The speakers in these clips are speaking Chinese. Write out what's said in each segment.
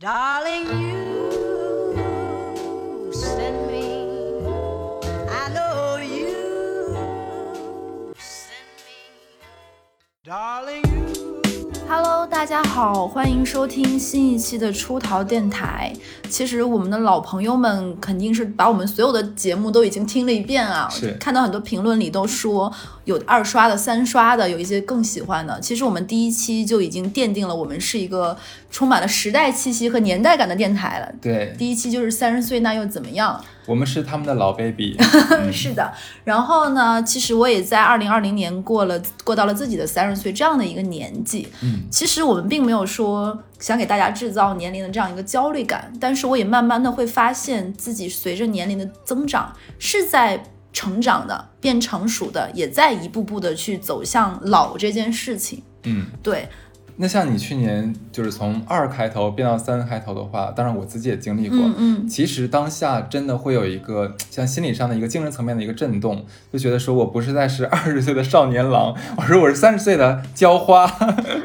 Darling, you send me. I know you send me. Darling, you. Hello，大家好，欢迎收听新一期的出逃电台。其实我们的老朋友们肯定是把我们所有的节目都已经听了一遍啊，是看到很多评论里都说有二刷的、三刷的，有一些更喜欢的。其实我们第一期就已经奠定了我们是一个充满了时代气息和年代感的电台了。对，第一期就是三十岁，那又怎么样？我们是他们的老 baby，是的，然后呢，其实我也在二零二零年过了过到了自己的三十岁这样的一个年纪。嗯，其实我们并没有说想给大家制造年龄的这样一个焦虑感，但是我也慢慢的会发现自己随着年龄的增长是在成长的，变成熟的，也在一步步的去走向老这件事情。嗯，对，那像你去年就是从二开头变到三开头的话，当然我自己也经历过，嗯嗯，其实当下真的会有一个像心理上的一个精神层面的一个震动，就觉得说我不是在是二十岁的少年郎，我说我是三十岁的娇花，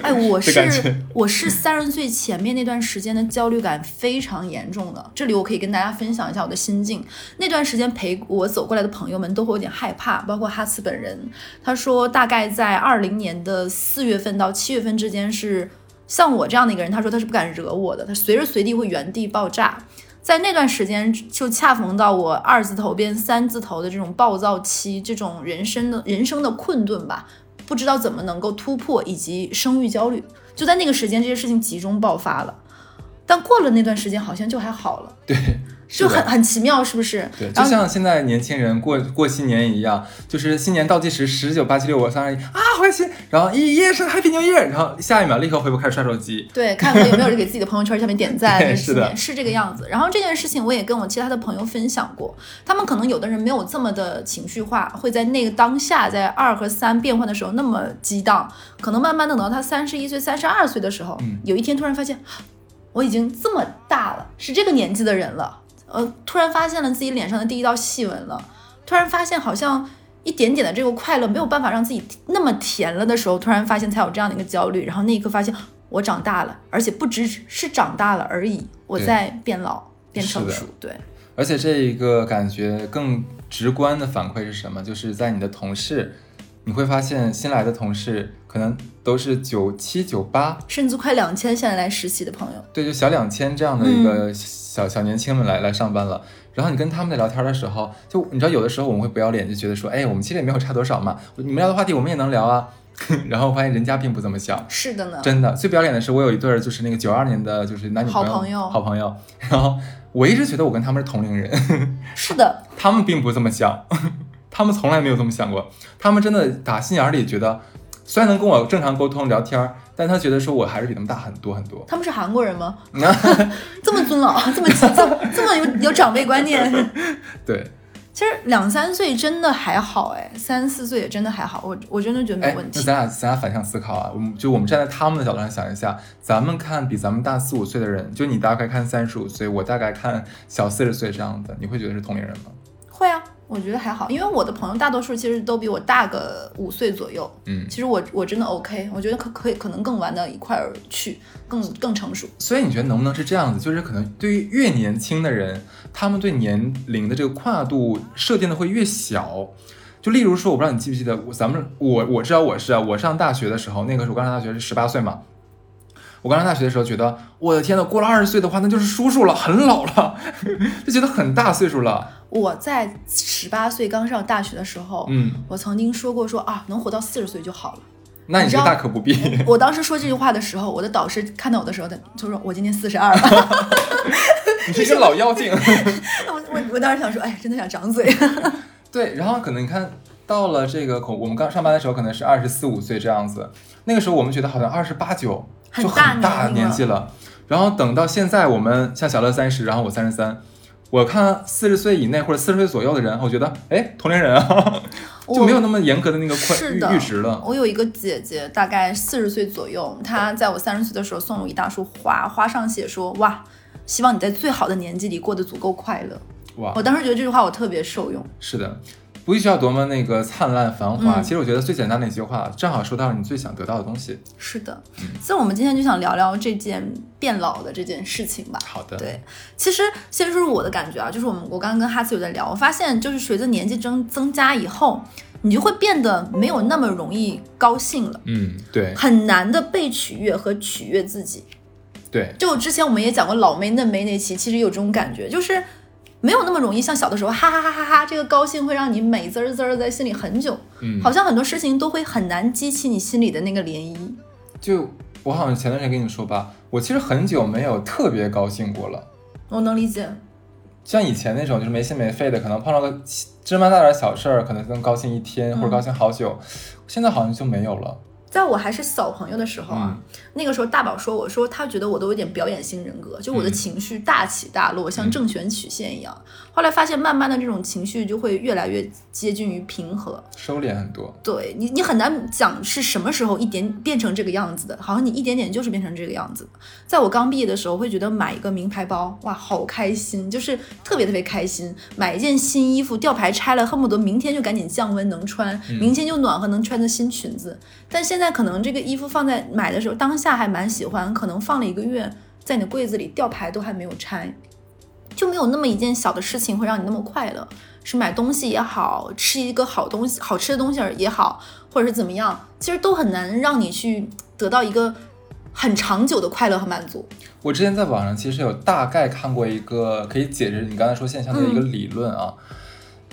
哎，我是觉我是三十岁前面那段时间的焦虑感非常严重的。这里我可以跟大家分享一下我的心境。那段时间陪我走过来的朋友们都会有点害怕，包括哈茨本人。他说，大概在二零年的四月份到七月份之间是是像我这样的一个人，他说他是不敢惹我的，他随时随地会原地爆炸。在那段时间，就恰逢到我二字头变三字头的这种暴躁期，这种人生的人生的困顿吧。不知道怎么能够突破，以及生育焦虑，就在那个时间，这些事情集中爆发了。但过了那段时间，好像就还好了，对，就很很奇妙，是不是？对，就像现在年轻人过过新年一样，就是新年倒计时十九八七六五三二一啊，开心，然后一夜是 Happy New Year，然后下一秒立刻回头开始刷手机，对，看看有没有人给自己的朋友圈下面点赞，对是的是这个样子。然后这件事情我也跟我其他的朋友分享过，他们可能有的人没有这么的情绪化，会在那个当下，在二和三变换的时候那么激荡，可能慢慢的等到他三十一岁、三十二岁的时候，嗯。有一天突然发现，我已经这么大了，是这个年纪的人了，呃，突然发现了自己脸上的第一道细纹了，突然发现好像。一点点的这个快乐没有办法让自己那么甜了的时候，突然发现才有这样的一个焦虑，然后那一刻发现我长大了，而且不只是长大了而已，我在变老变成熟。对，而且这一个感觉更直观的反馈是什么？就是在你的同事，你会发现新来的同事可能都是九七九八，甚至快两千现在来实习的朋友，对，就小两千这样的一个小、小年轻们来来上班了。然后你跟他们在聊天的时候，就你知道有的时候我们会不要脸，就觉得说，哎，我们其实也没有差多少嘛，你们聊的话题我们也能聊啊。然后发现人家并不这么想，是的呢，真的。最不要脸的是，我有一对儿就是那个九二年的，就是男女朋友，好朋友好朋友。然后我一直觉得我跟他们是同龄人，是的，他们并不这么想，他们从来没有这么想过。他们真的打心眼儿里觉得，虽然能跟我正常沟通聊天儿，但他觉得说我还是比他们大很多很多。他们是韩国人吗？这么尊老，这么这么这么有有长辈观念。对，其实两三岁真的还好，哎，三四岁也真的还好，我我真的觉得没问，题。那咱俩咱俩反向思考啊，我们就我们站在他们的角度上想一下，咱们看比咱们大四五岁的人，就你大概看三十五岁，我大概看小四十岁这样的，你会觉得是同龄人吗？会啊，我觉得还好，因为我的朋友大多数其实都比我大个五岁左右。嗯，其实我我真的 OK，我觉得可可以可能更玩到一块儿去，更更成熟。所以你觉得能不能是这样子？就是可能对于越年轻的人，他们对年龄的这个跨度设定的会越小。就例如说，我不知道你记不记得，咱们我我知道我是啊，我上大学的时候，那个时候我刚上大学是十八岁嘛。我刚上大学的时候觉得，我的天呐，过了二十岁的话，那就是叔叔了，很老了，就觉得很大岁数了。我在十八岁刚上大学的时候，嗯，我曾经说过说啊，能活到四十岁就好了。那你这你知道大可不必。我当时说这句话的时候，我的导师看到我的时候，他就说我今年四十二了。你是一个老妖精。我我我当时想说，哎，真的想长嘴。对，然后可能你看到了这个口，我们刚上班的时候可能是二十四五岁这样子，那个时候我们觉得好像二十八九就很大年纪了。然后等到现在，我们像小乐三十，然后我三十三，我看四十岁以内或者四十岁左右的人，我觉得哎，同龄人啊，就没有那么严格的那个快阈值了。我有一个姐姐，大概四十岁左右，她在我三十岁的时候送了我一大束花，花上写说哇，希望你在最好的年纪里过得足够快乐。哇我，当时觉得这句话我特别受用。是的。不需要多么那个灿烂繁华。嗯其实我觉得最简单的一句话，正好说到了你最想得到的东西。是的，所以我们今天就想聊聊这件变老的这件事情吧。好的，对，其实先说说我的感觉啊，就是我们我刚刚跟哈斯有在聊，我发现就是随着年纪增增加以后，你就会变得没有那么容易高兴了，嗯，对很难的被取悦和取悦自己。对，就之前我们也讲过老妹嫩妹那期，其实有这种感觉，就是没有那么容易像小的时候哈哈哈哈哈，这个高兴会让你美滋儿滋儿在心里很久，嗯，好像很多事情都会很难激起你心里的那个涟漪。就我好像前段时间跟你说吧，我其实很久没有特别高兴过了。我能理解，像以前那种就是没心没肺的，可能碰到个芝麻大点小事儿，可能能高兴一天或者高兴好久，现在好像就没有了。在我还是小朋友的时候啊，那个时候大宝说我说他觉得我都有点表演型人格，就我的嗯情绪大起大落，像正弦曲线一样。后来发现，慢慢的这种情绪就会越来越接近于平和。收敛很多，对你，你很难讲是什么时候一点变成这个样子的，好像你一点点就是变成这个样子。在我刚毕业的时候，会觉得买一个名牌包，哇，好开心，就是特别特别开心。买一件新衣服，吊牌拆了，恨不得明天就赶紧降温能穿，明天就暖和能穿的新裙子。但现在可能这个衣服放在买的时候，当下还蛮喜欢，可能放了一个月，在你的柜子里，吊牌都还没有拆，就没有那么一件小的事情会让你那么快乐。是买东西也好，吃一个好东西、好吃的东西也好，或者是怎么样，其实都很难让你去得到一个很长久的快乐和满足。我之前在网上其实有大概看过一个可以解释你刚才说现象的一个理论啊，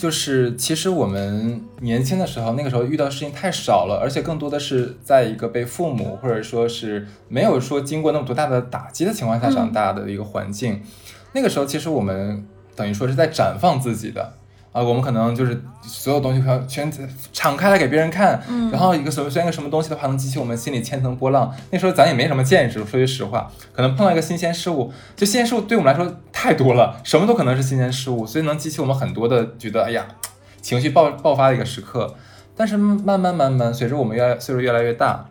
就是其实我们年轻的时候，那个时候遇到事情太少了，而且更多的是在一个被父母或者说是没有说经过那么多大的打击的情况下长大的一个环境。那个时候其实我们等于说是在绽放自己的。啊，我们可能就是所有东西全全敞开来给别人看，嗯然后一个什么虽然一个什么东西的话能激起我们心里千层波浪。那时候咱也没什么见识，说句实话，可能碰到一个新鲜事物，就新鲜事物对我们来说太多了，什么都可能是新鲜事物，所以能激起我们很多的觉得哎呀情绪爆爆发的一个时刻。但是慢慢慢慢随着我们越来岁数越来越大，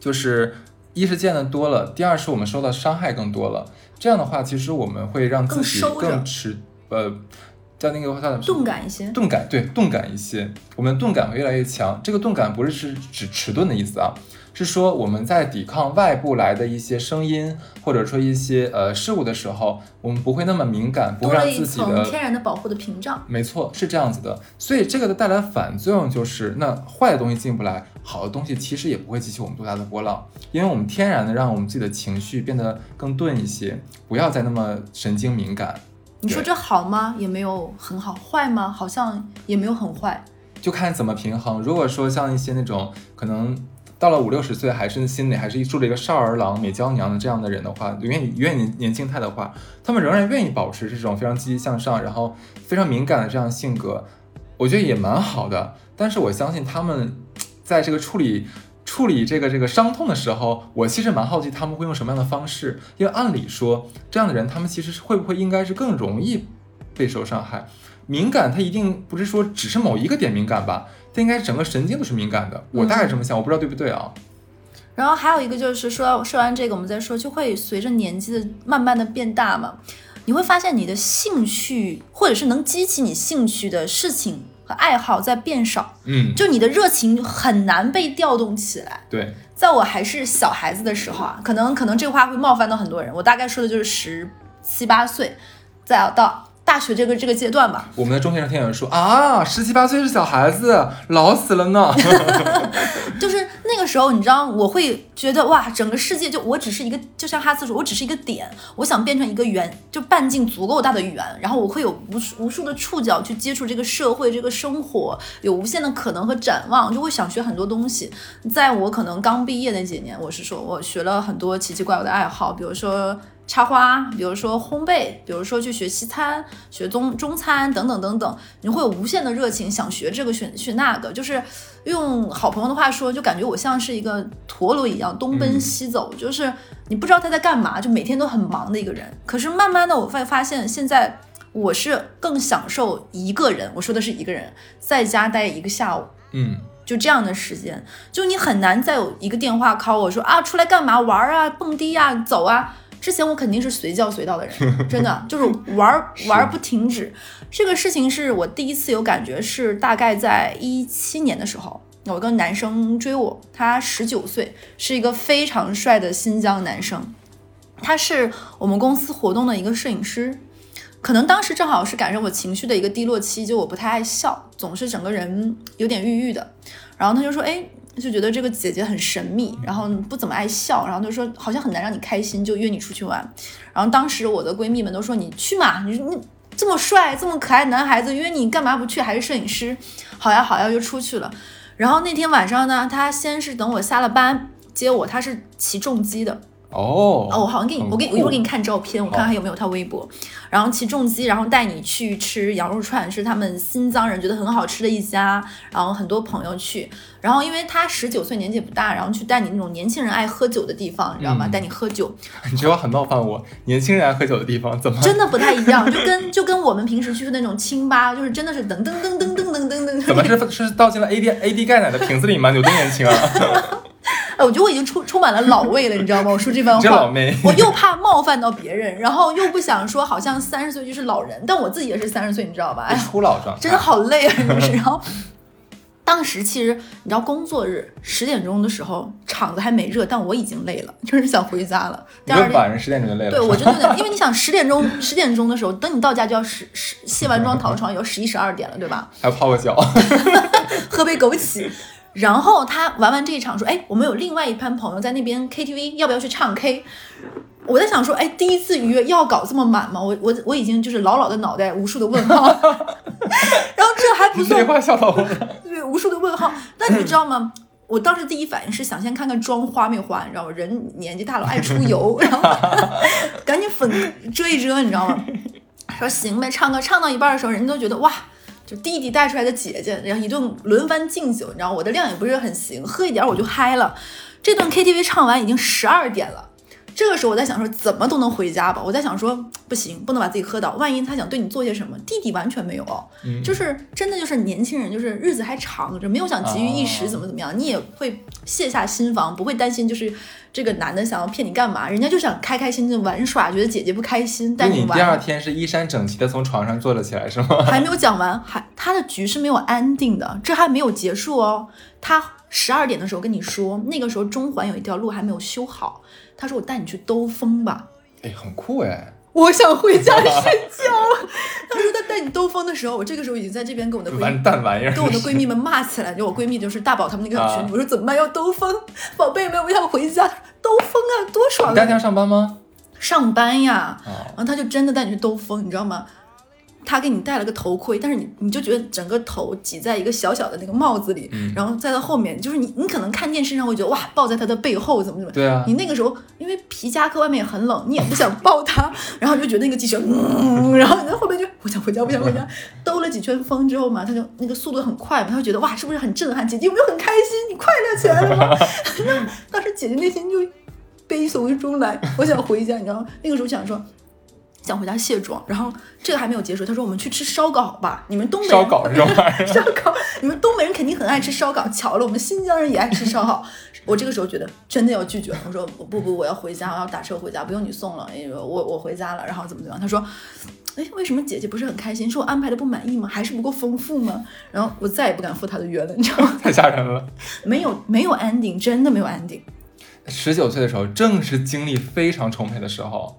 就是一是见的多了，第二是我们受到伤害更多了。这样的话，其实我们会让自己更持呃。叫那个叫什么？钝感一些，钝感对钝感一些，我们钝感会越来越强。这个钝感不是是指迟钝的意思啊，是说我们在抵抗外部来的一些声音，或者说一些呃事物的时候，我们不会那么敏感，不会让自己的天然的保护的屏障。没错，是这样子的。所以这个的带来反作用就是，那坏的东西进不来，好的东西其实也不会激起我们多大的波浪，因为我们天然的让我们自己的情绪变得更钝一些，不要再那么神经敏感。对你说这好吗？也没有很好，坏吗？好像也没有很坏。就看怎么平衡。如果说像一些那种可能到了五六十岁还是心里还是住着一个少儿郎、美娇娘的这样的人的话，愿意愿意年年轻态的话，他们仍然愿意保持这种非常积极向上，然后非常敏感的这样性格，我觉得也蛮好的。但是我相信他们在这个处理。处理这个这个伤痛的时候，我其实蛮好奇他们会用什么样的方式，因为按理说这样的人，他们其实会不会应该是更容易备受伤害？敏感，它一定不是说只是某一个点敏感吧？它应该整个神经都是敏感的。我大概这么想，我不知道对不对啊？然后还有一个就是说，说完这个，我们再说，就会随着年纪的慢慢的变大嘛，你会发现你的兴趣或者是能激起你兴趣的事情和爱好在变少，嗯，就你的热情很难被调动起来。对，在我还是小孩子的时候啊，可能可能这话会冒犯到很多人，我大概说的就是十七八岁，再到大学这个这个阶段吧。我们的中学生听友说啊，十七八岁是小孩子，老死了呢。就是那个时候，你知道，我会觉得哇，整个世界就我只是一个，就像哈斯说，我只是一个点，我想变成一个圆，就半径足够大的圆，然后我会有无数无数的触角去接触这个社会、这个生活，有无限的可能和展望，就会想学很多东西。在我可能刚毕业那几年，我是说我学了很多奇奇怪怪的爱好，比如说。插花，比如说烘焙，比如说去学西餐、学中中餐等等等等，你会有无限的热情，想学这个学学那个，就是用好朋友的话说，就感觉我像是一个陀螺一样东奔西走，就是你不知道他在干嘛，就每天都很忙的一个人。可是慢慢的，我会发现现在我是更享受一个人，我说的是一个人在家待一个下午。嗯，就这样的时间，就你很难再有一个电话 call 我说啊，出来干嘛？玩啊，蹦迪啊，走啊。之前我肯定是随叫随到的人，真的就是玩儿玩儿不停止。这个事情是我第一次有感觉，是大概在一七年的时候，有一个男生追我，他十九岁，是一个非常帅的新疆男生，他是我们公司活动的一个摄影师。可能当时正好是赶上我情绪的一个低落期，就我不太爱笑，总是整个人有点郁郁的。然后他就说：“哎，就觉得这个姐姐很神秘，然后不怎么爱笑，然后就说好像很难让你开心，就约你出去玩。”然后当时我的闺蜜们都说：“你去嘛，你你这么帅这么可爱男孩子约你干嘛不去？还是摄影师？好呀好呀，就出去了。然后那天晚上呢，他先是等我下了班接我，他是骑重机的。”哦哦，我好像给你，我给我一会儿给你看照片，我看看还有没有他微博。然后骑重机，然后带你去吃羊肉串，是他们新疆人觉得很好吃的一家。然后很多朋友去，然后因为他十九岁年纪也不大，然后去带你那种年轻人爱喝酒的地方，你知道吗？嗯带你喝酒，你这话很冒犯我。年轻人爱喝酒的地方怎么？真的不太一样，就跟就跟我们平时去的那种清吧，就是真的是噔噔噔噔噔噔噔噔。怎么是是倒进了 A D A D 钙奶的瓶子里吗？有多年轻啊？哎，我觉得我已经充充满了老味了，你知道吗？我说这番话，老我又怕冒犯到别人，然后又不想说好像三十岁就是老人，但我自己也是三十岁，你知道吧？哎呀，初老状态，真的好累啊，真的是。然后当时其实你知道，工作日十点钟的时候，场子还没热，但我已经累了，就是想回家了。第二天。就晚上十点钟就累了。对，我真的因为你想十点钟，十点钟的时候，等你到家就要十十卸完妆躺床也要十一十二点了，对吧？还要泡个脚，喝杯枸杞。然后他玩完这一场说：“哎，我们有另外一班朋友在那边 KTV，要不要去唱 K？” 我在想说：“哎，第一次约要搞这么满吗？”我我我已经就是老老的脑袋无数的问号，然后这还不算话笑到我了。对，无数的问号。但你知道吗？我当时第一反应是想先看看妆花没花，你知道吗？人年纪大了爱出油，然后 赶紧粉遮一遮，你知道吗？说行呗，唱歌唱到一半的时候，人家都觉得哇，就弟弟带出来的姐姐，然后一顿轮番敬酒，你知道我的量也不是很行，喝一点我就嗨了。这段 KTV 唱完已经十二点了。这个时候我在想说，怎么都能回家吧？我在想说，不行，不能把自己喝倒。万一他想对你做些什么，弟弟完全没有哦，嗯就是真的就是年轻人，就是日子还长着，没有想急于一时哦怎么怎么样，你也会卸下心防，不会担心就是这个男的想要骗你干嘛，人家就想开开心心地玩耍，觉得姐姐不开心带就你第二。天是衣衫整齐的从床上坐了起来是吗？还没有讲完，还他的局是没有安定的，这还没有结束哦。他十二点的时候跟你说，那个时候中环有一条路还没有修好，他说我带你去兜风吧。哎，很酷哎。我想回家睡觉。他说他带你兜风的时候，我这个时候已经在这边跟我的闺完蜜。蛋玩意儿！跟我的闺蜜们骂起来，就我闺蜜就是大宝他们那个群里，啊我说怎么办？要兜风，宝贝们，我想回家，兜风啊，多爽啊！你第二天要上班吗？上班呀，啊，然后他就真的带你去兜风，你知道吗？他给你戴了个头盔，但是你你就觉得整个头挤在一个小小的那个帽子里，嗯然后再到后面，就是你你可能看电视上会觉得哇，抱在他的背后怎么怎么，对啊你那个时候因为皮夹克外面也很冷，你也不想抱他，然后就觉得那个机器人，嗯，然后你在后面就我想回家，我想回家，兜了几圈风之后嘛，他就那个速度很快嘛，他就觉得哇，是不是很震撼？姐姐有没有很开心？你快乐起来了吗？那当时姐姐内心就悲从中来，我想回家，你知道吗？那个时候想说。想回家卸妆，然后这个还没有结束，他说我们去吃烧烤吧，你们东北人烧烤这种玩意儿，烧烤，你们东北人肯定很爱吃烧烤。巧了，我们新疆人也爱吃烧烤。我这个时候觉得真的要拒绝了，我说不不不，我要回家，我要打车回家，不用你送了，因为我我回家了，然后怎么怎么样？他说，哎，为什么姐姐不是很开心？是我安排的不满意吗？还是不够丰富吗？然后我再也不敢赴他的约了，你知道吗？太吓人了。没有没有 ending，真的没有 ending。十九岁的时候，正是精力非常充沛的时候，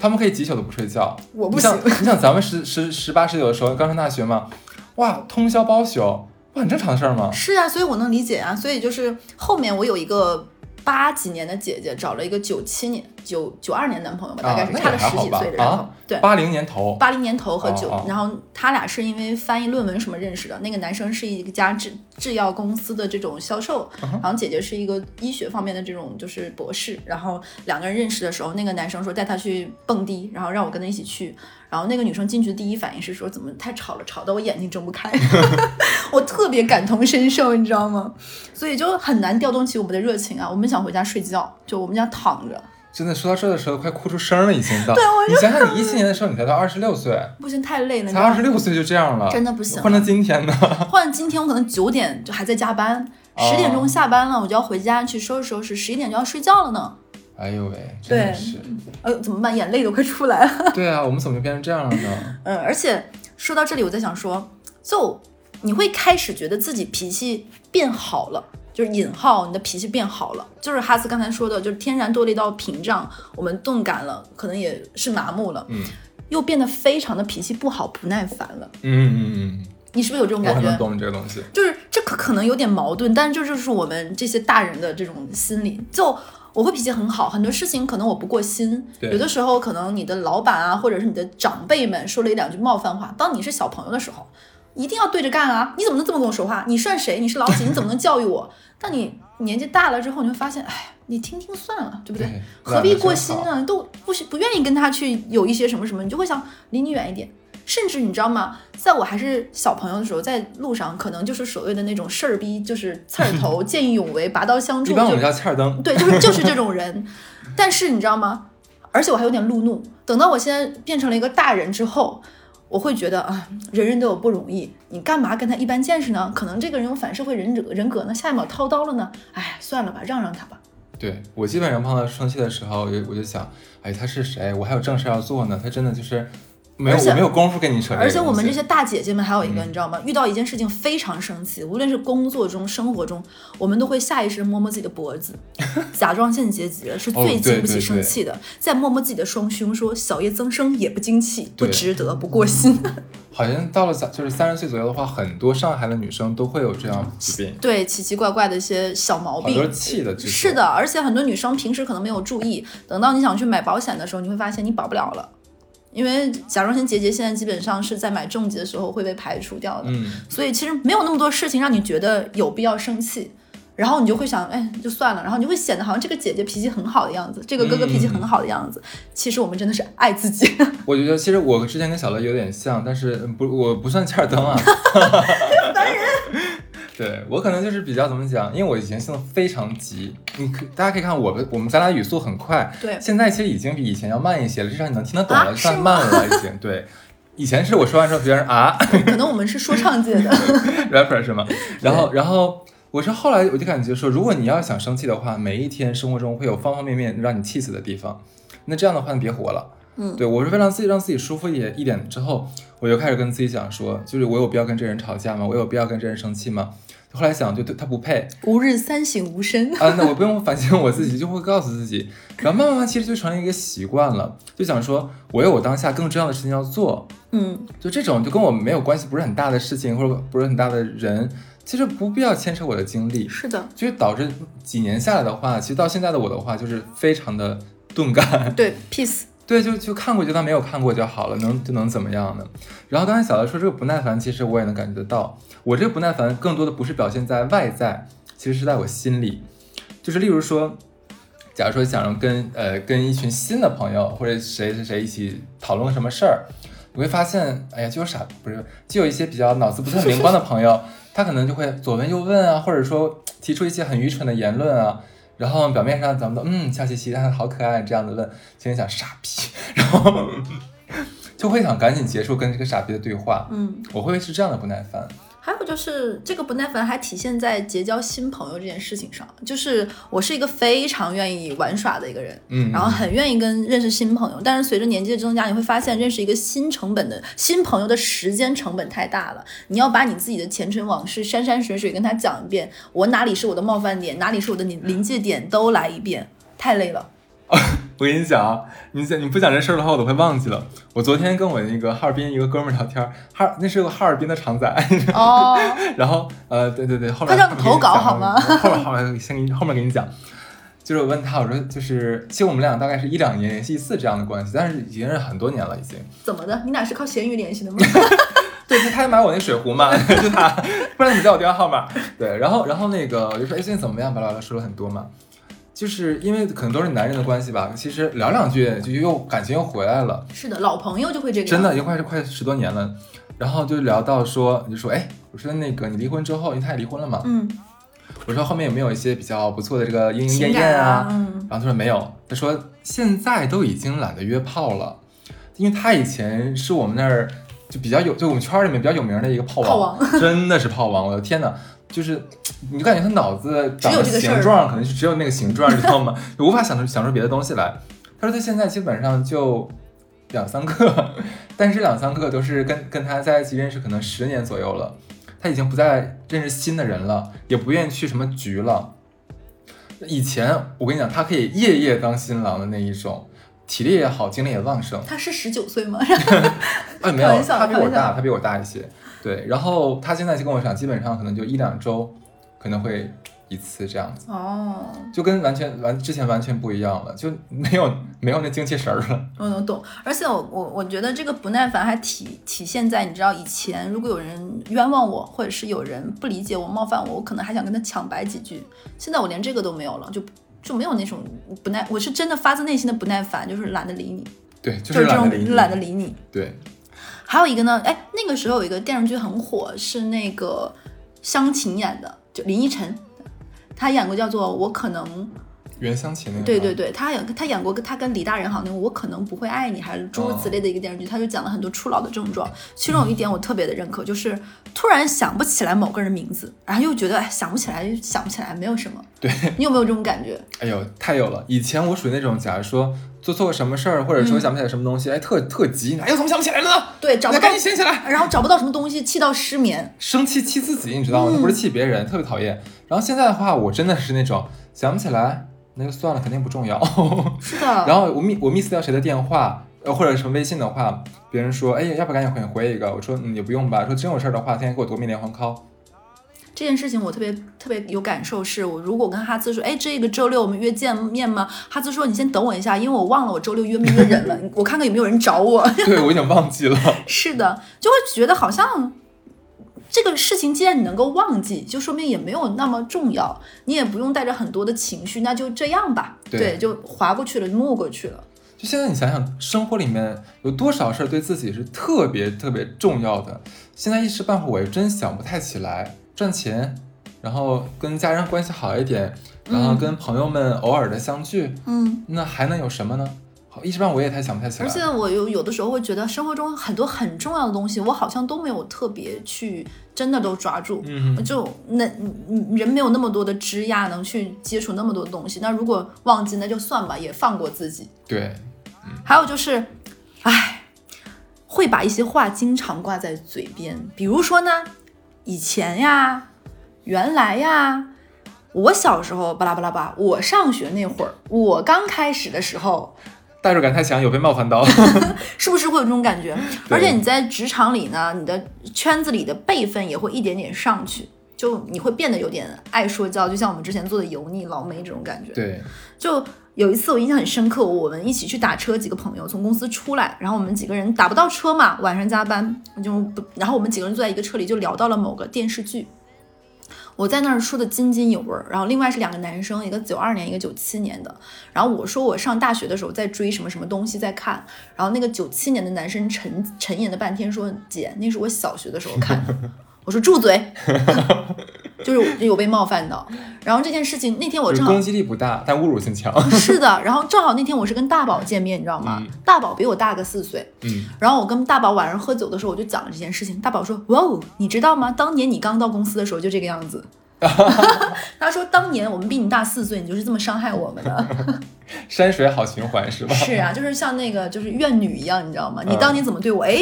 他们可以几宿都不睡觉。我不你像行你想咱们十十十八十九的时候刚上大学嘛，哇，通宵包宿，不很正常的事儿吗？是啊，所以我能理解啊。所以就是后面我有一个八几年的姐姐，找了一个九七年、九九二年男朋友吧，大概是那差了十几岁的人头。啊对，八零年头，八零年头和九、然后他俩是因为翻译论文什么认识的。那个男生是一家制制药公司的这种销售，嗯然后姐姐是一个医学方面的这种就是博士。然后两个人认识的时候，那个男生说带他去蹦迪，然后让我跟他一起去。然后那个女生进去的第一反应是说怎么太吵了，吵到我眼睛睁不开。我特别感同身受，你知道吗？所以就很难调动起我们的热情啊。我们想回家睡觉，就我们想躺着，真的说到这的时候，快哭出声了，已经到。对我你想想，你一七年的时候，你才到二十六岁，不行太累了，你才二十六岁就这样了，真的不行换成今天呢？换今天我可能九点就还在加班，哦十点钟下班了，我就要回家去收拾收拾，十一点就要睡觉了呢。哎呦喂，真的对是。呃，怎么办？眼泪都快出来了。对啊，我们怎么就变成这样了呢？嗯，而且说到这里，我在想说，就你会开始觉得自己脾气变好了，就是引号，你的脾气变好了，就是哈斯刚才说的，就是天然多了一道屏障，我们钝感了，可能也是麻木了，嗯又变得非常的脾气不好、不耐烦了。嗯嗯嗯你是不是有这种感觉？很能懂你这个东西。就是这可可能有点矛盾，但是这就是我们这些大人的这种心理。就我会脾气很好，很多事情可能我不过心，对有的时候可能你的老板啊，或者是你的长辈们说了一两句冒犯话，当你是小朋友的时候，一定要对着干啊！你怎么能这么跟我说话？你算谁？你是老几？你怎么能教育我？但你年纪大了之后，你会发现，哎，你听听算了，对不对？对何必过心呢？都不是不愿意跟他去有一些什么什么，你就会想离你远一点。甚至你知道吗？在我还是小朋友的时候，在路上可能就是所谓的那种事儿逼，就是刺儿头、见义勇为、拔刀相助，就一般我们叫刺儿灯。对，就是就是 这种人。但是你知道吗？而且我还有点路怒。等到我现在变成了一个大人之后，我会觉得啊，人人都有不容易，你干嘛跟他一般见识呢？可能这个人有反社会人格人格呢，下一秒掏刀了呢。哎，算了吧，让让他吧。对我基本上碰到生气的时候，我就我就想，哎，他是谁？我还有正事要做呢，他真的就是没有，我没有功夫跟你扯而且我们这些大姐姐们还有一个，嗯你知道吗？遇到一件事情非常生气，无论是工作中、生活中，我们都会下意识摸摸自己的脖子，甲状腺结节是哦最经不起对对对生气的。再摸摸自己的双胸，说小叶增生也不精气，不值得，不过心。好像到了三就是三十岁左右的话，很多上海的女生都会有这样疾病，对，奇奇怪怪的一些小毛病。气的。是的，而且很多女生平时可能没有注意，等到你想去买保险的时候，你会发现你保不了了，因为甲状腺结节现在基本上是在买重疾的时候会被排除掉的。嗯，所以其实没有那么多事情让你觉得有必要生气，然后你就会想，哎，就算了，然后你就会显得好像这个姐姐脾气很好的样子，这个哥哥脾气很好的样子。其实我们真的是爱自己。我觉得其实我之前跟小乐有点像，但是不，我不算欠儿灯啊。对我可能就是比较怎么讲，因为我以前性子非常急，你可大家可以看我们我们咱俩语速很快，对现在其实已经比以前要慢一些了，至少你能听得懂了，啊算慢了已经。对，以前是我说完之后别人啊 可能我们是说唱界的，rapper 是吗？然后然后我是后来我就感觉说，如果你要想生气的话，每一天生活中会有方方面面让你气死的地方，那这样的话你别活了。嗯对我是为了让自己让自己舒服一点一点之后，我就开始跟自己讲说，就是我有必要跟这人吵架吗？我有必要跟这人生气吗？后来想，就对他不配吾日三省吾身。啊，那我不用反省我自己，就会告诉自己，然后慢慢慢其实就成了一个习惯了，就想说我有我当下更重要的事情要做，嗯，就这种就跟我没有关系，不是很大的事情或者不是很大的人，其实不必要牵扯我的精力，是的，就是导致几年下来的话，其实到现在的我的话，就是非常的钝感。对，peace。对，就就看过就当没有看过就好了，能就能怎么样呢？然后刚才小乐说这个不耐烦，其实我也能感觉得到，我这个不耐烦更多的不是表现在外在，其实是在我心里，就是例如说，假如说想跟呃跟一群新的朋友或者谁谁谁一起讨论什么事儿，你会发现，哎呀，就有傻不是，就有一些比较脑子不太灵光的朋友，他可能就会左问右问啊，或者说提出一些很愚蠢的言论啊。然后表面上咱们都嗯笑嘻嘻，但是好可爱这样的问，心里想傻逼，然后就会想赶紧结束跟这个傻逼的对话。嗯，我会是这样的不耐烦。还有就是这个不耐烦还体现在结交新朋友这件事情上，就是我是一个非常愿意玩耍的一个人，嗯，然后很愿意跟认识新朋友，但是随着年纪的增加，你会发现认识一个新成本的新朋友的时间成本太大了。你要把你自己的前尘往事、山山水水跟他讲一遍，我哪里是我的冒犯点，哪里是我的临临界点，都来一遍，太累了。我跟你讲啊，你讲你不讲这事儿的话，我都快忘记了。我昨天跟我那个哈尔滨一个哥们儿聊天儿，哈那是个哈尔滨的常仔，哦，然后呃对对对，后面他让你投稿好吗后面后面先给你后面给你讲。就是我问他，我说就是，其实我们俩大概是一两年联系一次这样的关系，但是已经是很多年了，已经。怎么的？你俩是靠闲鱼联系的吗？对，他还买我那水壶嘛，就他，不然你叫我电话号码。对，然后然后那个我就说，哎，最近怎么样？巴拉巴拉说了很多嘛，就是因为可能都是男人的关系吧，其实聊两句就又感情又回来了，是的，老朋友就会这个。真的，已经快是快十多年了。然后就聊到说，你就说，哎，我说那个你离婚之后，因为他也离婚了嘛，嗯，我说后面有没有一些比较不错的这个莺莺燕燕感啊？嗯，然后他说没有，他说现在都已经懒得约炮了，因为他以前是我们那儿就比较有，就我们圈儿里面比较有名的一个炮王，炮王。真的是炮王，我的天呐，就是你就感觉他脑子长的只有这个事儿形状可能是只有那个形状，知道吗？就 无法想出想出别的东西来。他说他现在基本上就两三个，但是两三个都是跟跟他在一起认识可能十年左右了，他已经不再认识新的人了，也不愿意去什么局了。以前我跟你讲，他可以夜夜当新郎的那一种，体力也好，精力也旺盛。他是十九岁吗？哎，没有，他比我大，他比我大一些。对，然后他现在就跟我讲，基本上可能就一两周，可能会一次这样子，哦，就跟完全完之前完全不一样了，就没有没有那精气神儿了。我能懂，而且我我我觉得这个不耐烦还体体现在，你知道以前如果有人冤枉我，或者是有人不理解我、冒犯我，我可能还想跟他抢白几句。现在我连这个都没有了，就就没有那种不耐，我是真的发自内心的不耐烦，就是懒得理你，对，就就是这种懒得理你。懒得理你。对，还有一个呢，哎，那个时候有一个电视剧很火，是那个湘琴演的，林依晨，她演过叫做《我可能》。袁湘琴那个。对对。对，他演他演过跟他跟李大人好像那个我可能不会爱你，还是诸如此类的一个电视剧，他就讲了很多初老的症状。其中有一点我特别的认可，就是突然想不起来某个人名字，然后又觉得哎想不起来就想不起来，没有什么。对，你有没有这种感觉？哎呦，太有了！以前我属于那种，假如说做错个什么事儿，或者嗯说想不起来什么东西，哎，特特急，哎呦，怎么想不起来了呢？对，找不到赶紧想起来。然后找不到什么东西，气到失眠。生气气自己，你知道吗？嗯不是气别人，特别讨厌。然后现在的话，我真的是那种想不起来，那就算了，肯定不重要。是的，然后我 miss 我 miss 掉谁的电话，呃，或者什么微信的话，别人说，哎呀，要不赶紧回回一个？我说，嗯，也不用吧。说真有事儿的话，天天给我夺命连环 call。这件事情我特别特别有感受，是我如果跟哈兹说，哎，这个周六我们约见面吗？哈兹说你先等我一下，因为我忘了我周六约没约人了，我看看有没有人找我。对我已经忘记了。是的，就会觉得好像这个事情既然你能够忘记，就说明也没有那么重要，你也不用带着很多的情绪，那就这样吧，对就划过去了，目过去了。就现在你想想，生活里面有多少事儿对自己是特别特别重要的？现在一时半会儿我也真想不太起来。赚钱，然后跟家人关系好一点，然后跟朋友们偶尔的相聚，嗯，那还能有什么呢？好，一时半我也太想不太起来。而且我有有的时候会觉得生活中很多很重要的东西，我好像都没有特别去真的都抓住。嗯，就那嗯人没有那么多的枝桠能去接触那么多东西，那如果忘记那就算吧，也放过自己。对，还有就是，唉，会把一些话经常挂在嘴边，比如说呢，以前呀，原来呀，我小时候巴拉巴拉巴，我上学那会儿，我刚开始的时候，代入感太强，有被冒犯到。是不是会有这种感觉？而且你在职场里呢，你的圈子里的辈分也会一点点上去。就你会变得有点爱说教，就像我们之前做的油腻老妹这种感觉。对，就有一次我印象很深刻，我们一起去打车，几个朋友从公司出来，然后我们几个人打不到车嘛，晚上加班就不，然后我们几个人坐在一个车里就聊到了某个电视剧。我在那儿说的津津有味儿，然后另外是两个男生，一个九二年，一个九七年的。然后我说我上大学的时候在追什么什么东西在看，然后那个九七年的男生沉沉吟了半天说：“姐，那是我小学的时候看的。”我说住嘴，就是有被冒犯到。然后这件事情那天我正好攻击力不大，但侮辱性强。是的，然后正好那天我是跟大宝见面，你知道吗？嗯大宝比我大个四岁，嗯，然后我跟大宝晚上喝酒的时候，我就讲了这件事情。大宝说：“哇哦，你知道吗？当年你刚到公司的时候就这个样子。”他说：“当年我们比你大四岁，你就是这么伤害我们的。山水好循环是”吧？是啊，就是像那个就是怨女一样，你知道吗？你嗯当年怎么对我？哎，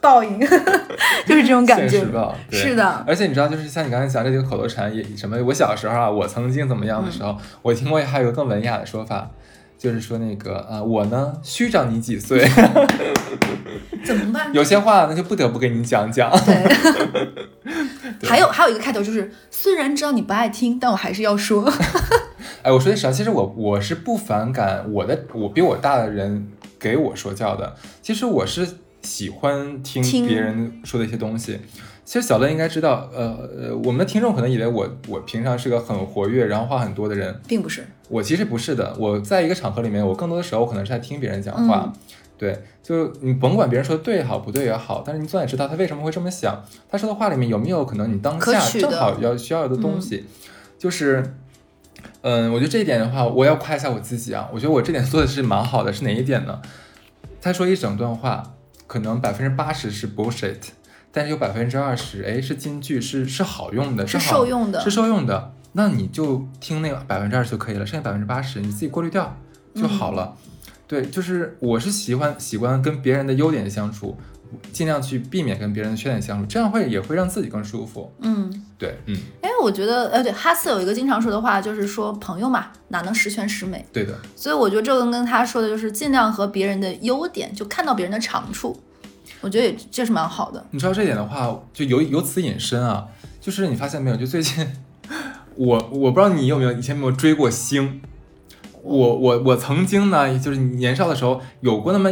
报应，就是这种感觉现实。报，对是的，而且你知道，就是像你刚才讲这几个口头禅，也什么，我小时候啊，我曾经怎么样的时候，我听过还有一个更文雅的说法，就是说那个啊，我呢虚长你几岁，怎么办？有些话那就不得不跟你讲讲。对。还有还有一个开头就是，虽然知道你不爱听，但我还是要说。哎，我说句实话，其实我我是不反感我的我比我大的人给我说教的，其实我是喜欢听听别人说的一些东西。其实小乐应该知道，呃呃，我们的听众可能以为我我平常是个很活跃，然后话很多的人，并不是，我其实不是的，我在一个场合里面，我更多的时候可能是在听别人讲话。嗯对，就你甭管别人说的对也好，不对也好，但是你总得知道他为什么会这么想，他说的话里面有没有可能你当下正好要需要的东西，就是。嗯，我觉得这一点的话，我要夸一下我自己啊。我觉得我这点做的是蛮好的，是哪一点呢？他说一整段话，可能百分之八十是 bullshit，但是有百分之二十，哎，是金句，是是好用的，是好受用的是受用的，那你就听那个百分之二十就可以了，剩下百分之八十你自己过滤掉就好了。嗯对，就是我是喜欢喜欢跟别人的优点相处，尽量去避免跟别人的缺点相处，这样会也会让自己更舒服。嗯，对，嗯，因为我觉得，呃，对，哈斯有一个经常说的话，就是说朋友嘛，哪能十全十美？对的，所以我觉得这个跟他说的就是尽量和别人的优点，就看到别人的长处，我觉得也这是蛮好的。你知道这点的话，就由由此引申啊，就是你发现没有，就最近 我我不知道你有没有以前有没有追过星，我我我曾经呢，就是年少的时候有过那么。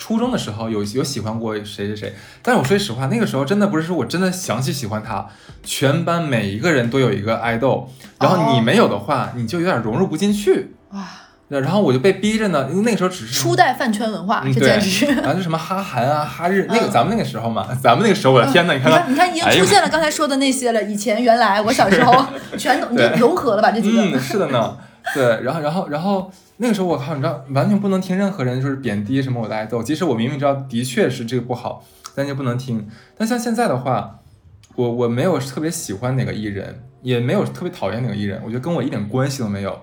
初中的时候有有喜欢过谁谁谁，但是我说句实话，那个时候真的不是说我真的详细喜欢他，全班每一个人都有一个爱豆，然后你没有的话，你就有点融入不进去。哇，然后我就被逼着呢，因为那个时候只是初代饭圈文化，嗯，这对简直是。然后就什么哈韩啊、哈日，那个嗯咱们那个时候嘛，咱们那个时候，我的天呐，你看看，你看，已经出现了刚才说的那些了。以前原来我小时候 全都你就对融合了吧这几个。嗯，是的呢，对，然后然后然后那个时候我靠，你知道完全不能听任何人就是贬低什么我的爱豆，即使我明明知道的确是这个不好，但就不能听。但像现在的话，我我没有特别喜欢哪个艺人，也没有特别讨厌哪个艺人，我觉得跟我一点关系都没有。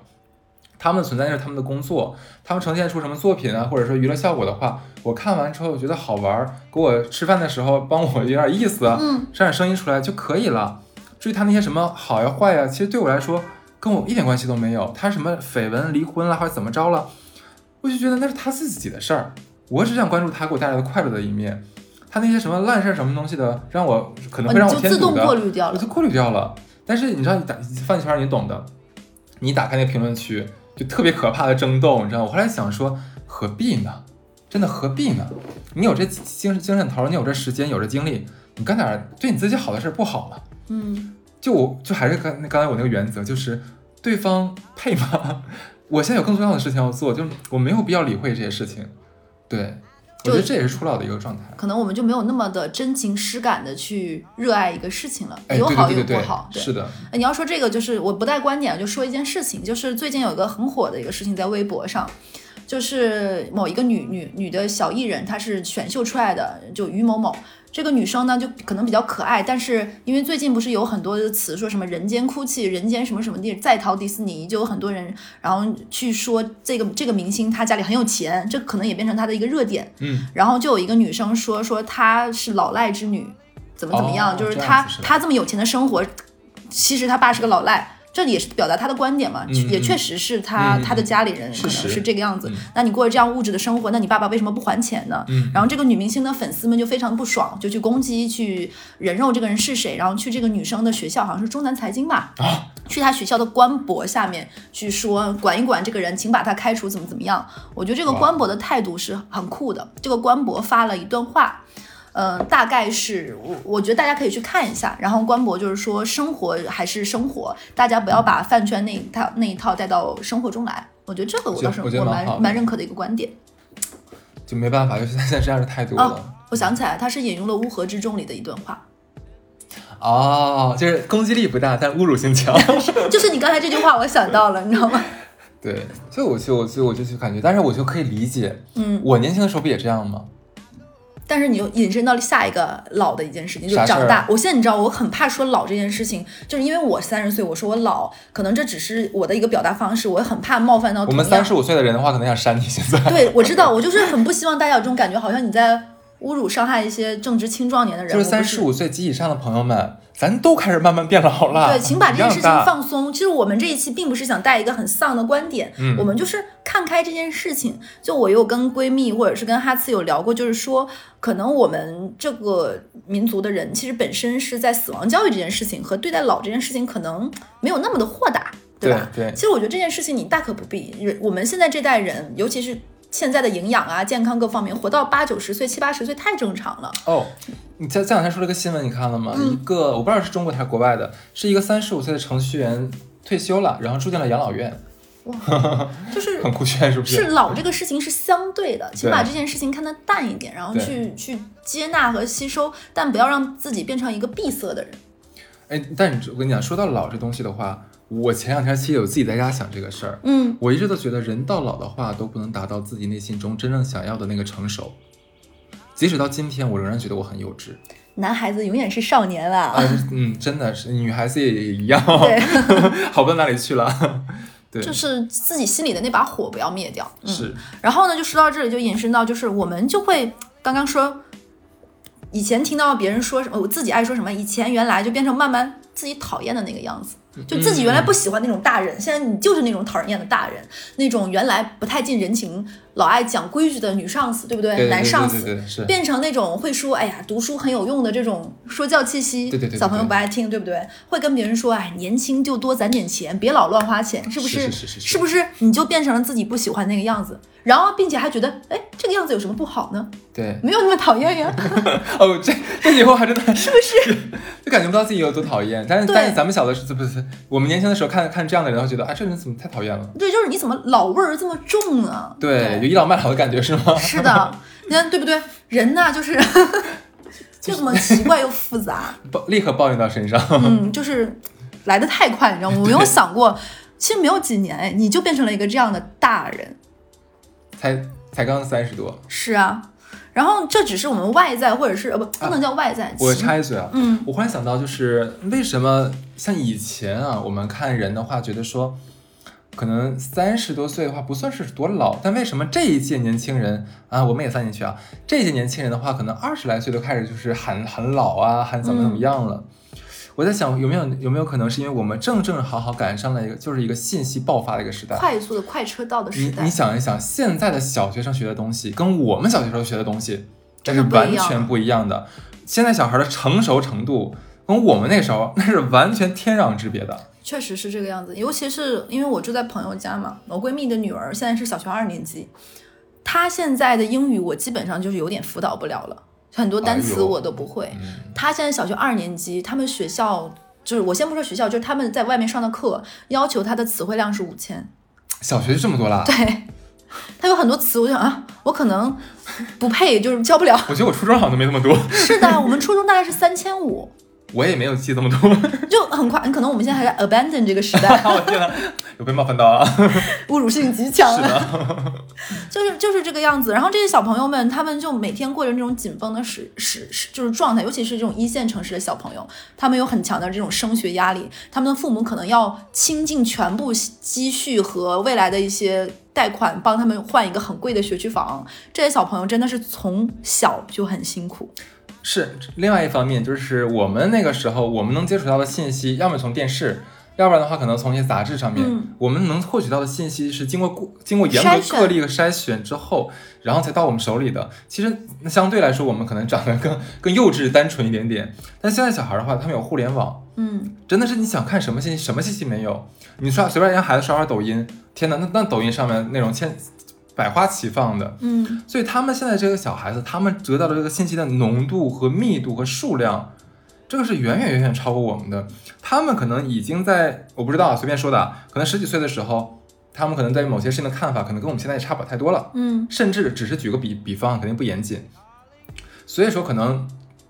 他们的存在是他们的工作，他们呈现出什么作品啊，或者说娱乐效果的话，我看完之后觉得好玩儿，给我吃饭的时候帮我有点意思，嗯，上点声音出来就可以了。至于他那些什么好呀坏呀，其实对我来说跟我一点关系都没有。他什么绯闻、离婚了或者怎么着了，我就觉得那是他自己的事儿，我只想关注他给我带来的快乐的一面。他那些什么烂事儿什么东西的，让我可能会让哦就自动我添堵的，过滤掉了。我就过滤掉了。但是你知道，你打饭圈你懂的，你打开那个评论区就特别可怕的争斗，你知道？我后来想说，何必呢？真的何必呢？你有这精精神头，你有这时间，有这精力，你干点对你自己好的事儿不好吗？嗯，就我就还是刚刚才我那个原则，就是对方配吗？我现在有更重要的事情要做，就我没有必要理会这些事情。对，我觉得这也是初老的一个状态。可能我们就没有那么的真情实感的去热爱一个事情了，哎，有好有不好。对，是的，哎你要说这个，就是我不带观点，就说一件事情，就是最近有一个很火的一个事情在微博上，就是某一个女女女的小艺人，她是选秀出来的，就于某某。这个女生呢，就可能比较可爱，但是因为最近不是有很多的词说什么人间哭泣、人间什么什么地在逃迪士尼，就有很多人然后去说这个这个明星他家里很有钱，这可能也变成他的一个热点。嗯，然后就有一个女生说说她是老赖之女，怎么怎么样，哦就是她她这么有钱的生活，其实她爸是个老赖。这也是表达他的观点嘛，嗯也嗯确实是他、嗯嗯她的家里人可能是这个样子。嗯那你过着这样物质的生活，那你爸爸为什么不还钱呢？嗯然后这个女明星的粉丝们就非常不爽，就去攻击、去人肉这个人是谁，然后去这个女生的学校，好像是中南财经吧，啊去他学校的官博下面去说管一管这个人，请把他开除，怎么怎么样。我觉得这个官博的态度是很酷的。这个官博发了一段话。呃，大概是我我觉得大家可以去看一下。然后官博就是说，生活还是生活，大家不要把饭圈那一套那一套带到生活中来。我觉得这个我倒是我我蛮蛮蛮认可的一个观点。就没办法，就是现在这样的态度哦了。我想起来，他是引用了《乌合之众》里的一段话，哦，就是攻击力不大，但侮辱性强。就是你刚才这句话，我想到了，你知道吗？对，所以我就我就我就去感觉，但是我就可以理解，嗯，我年轻的时候不也这样吗？但是你又引申到了下一个老的一件事情，就是长大。我现在你知道，我很怕说老这件事情，就是因为我三十岁，我说我老，可能这只是我的一个表达方式，我很怕冒犯到我们三十五岁的人的话，可能想删你。现在对，我知道，我就是很不希望大家有这种感觉，好像你在侮辱、伤害一些正值青壮年的人。就是三十五岁及以上的朋友们，咱都开始慢慢变老了。对，请把这件事情放松。其实我们这一期并不是想带一个很丧的观点，嗯我们就是看开这件事情。就我有跟闺蜜或者是跟哈次有聊过，就是说，可能我们这个民族的人，其实本身是在死亡教育这件事情和对待老这件事情，可能没有那么的豁达，对吧？对对其实我觉得这件事情你大可不必。我们现在这代人，尤其是现在的营养啊、健康各方面，活到八九十岁、七八十岁太正常了。哦，你这这两天说了个新闻，你看了吗？嗯一个我不知道是中国还是国外的，是一个三十五岁的程序员退休了，然后住进了养老院，哇 就是很酷炫，是不是是老这个事情是相对的，请把这件事情看得淡一点，然后去去接纳和吸收，但不要让自己变成一个闭塞的人。哎，但你我跟你讲，说到老这东西的话，我前两天其实有自己在家想这个事儿。嗯，我一直都觉得人到老的话都不能达到自己内心中真正想要的那个成熟，即使到今天，我仍然觉得我很幼稚。男孩子永远是少年啦。啊，嗯，真的是，女孩子也一样，对，好不到哪里去了。对，就是自己心里的那把火不要灭掉。嗯，是，然后呢，就说到这里就引申到，就是我们就会刚刚说，以前听到别人说什么，我自己爱说什么，以前原来就变成慢慢自己讨厌的那个样子。就自己原来不喜欢那种大人，现在你就是那种讨人厌的大人，那种原来不太近人情、老爱讲规矩的女上司，对不对？对对男上司变成那种会说“哎呀，读书很有用”的这种说教气息，对对对对小朋友不爱听，对不对？会跟别人说“哎，年轻就多攒点钱，别老乱花钱”，是不是是是是是不是？你就变成了自己不喜欢那个样子，然后并且还觉得，哎，这个样子有什么不好呢？对，没有那么讨厌呀，哦，这这以后还真的 是不是？就感觉不到自己有多讨厌，但是但是咱们小的时候不是我们年轻的时候看看这样的人，会觉得啊，这人怎么太讨厌了？对，就是你怎么老味儿这么重啊？对，有倚老卖老的感觉是吗？是的，你看对不对？人呐，就是 就这么奇怪又复杂，抱立刻抱怨到身上。嗯，就是来的太快，你知道吗？我没有想过，其实没有几年，哎，你就变成了一个这样的大人。才才刚三十多，是啊，然后这只是我们外在，或者是呃不不能叫外在，我插一嘴啊，嗯，我忽然想到，就是为什么像以前啊，我们看人的话，觉得说，可能三十多岁的话不算是多老，但为什么这一届年轻人啊，我们也算进去啊，这一届年轻人的话，可能二十来岁都开始就是喊很老啊，喊怎么怎么样了。我在想，有没有有没有可能是因为我们正正好好赶上了一个就是一个信息爆发的一个时代？快速的快车道的时代你你，想一想，现在的小学生学的东西跟我们小学时候学的东西，这是完全不一样的。现在小孩的成熟程度跟我们那时候那是完全天壤之别的。确实是这个样子，尤其是因为我住在朋友家嘛，我闺蜜的女儿现在是小学二年级，她现在的英语我基本上就是有点辅导不了了，很多单词我都不会。嗯，她现在小学二年级，他们学校就是我先不说学校，就是他们在外面上的课，要求他的词汇量是五千，小学就这么多了。对。他有很多词，我就想啊，我可能不配，就是教不了。我觉得我初中好像都没那么多，是的，我们初中大概是三千五，我也没有记这么多。就很快，可能我们现在还在 abandon 这个时代。我天呐，有被冒犯到啊！侮辱性极强是的，就是就是这个样子。然后这些小朋友们，他们就每天过着那种紧绷的时时时就是状态，尤其是这种一线城市的小朋友，他们有很强的这种升学压力，他们的父母可能要倾尽全部积蓄和未来的一些贷款，帮他们换一个很贵的学区房。这些小朋友真的是从小就很辛苦。是另外一方面，就是我们那个时候我们能接触到的信息，要么从电视。要不然的话，可能从一些杂志上面，嗯我们能获取到的信息是经过过经过严格个例和筛选之后，然后才到我们手里的。其实那相对来说，我们可能长得更更幼稚、单纯一点点。但现在小孩的话，他们有互联网，嗯，真的是你想看什么信息，什么信息没有。你刷随便让孩子刷刷抖音，天哪，那那抖音上面内容千百花齐放的。嗯，所以他们现在这个小孩子，他们得到的这个信息的浓度和密度和数量，这个是远远远远超过我们的。他们可能已经在，我不知道啊，随便说的啊，可能十几岁的时候，他们可能对某些事情的看法，可能跟我们现在也差不了太多了。嗯，甚至只是举个比比方，肯定不严谨。所以说，可能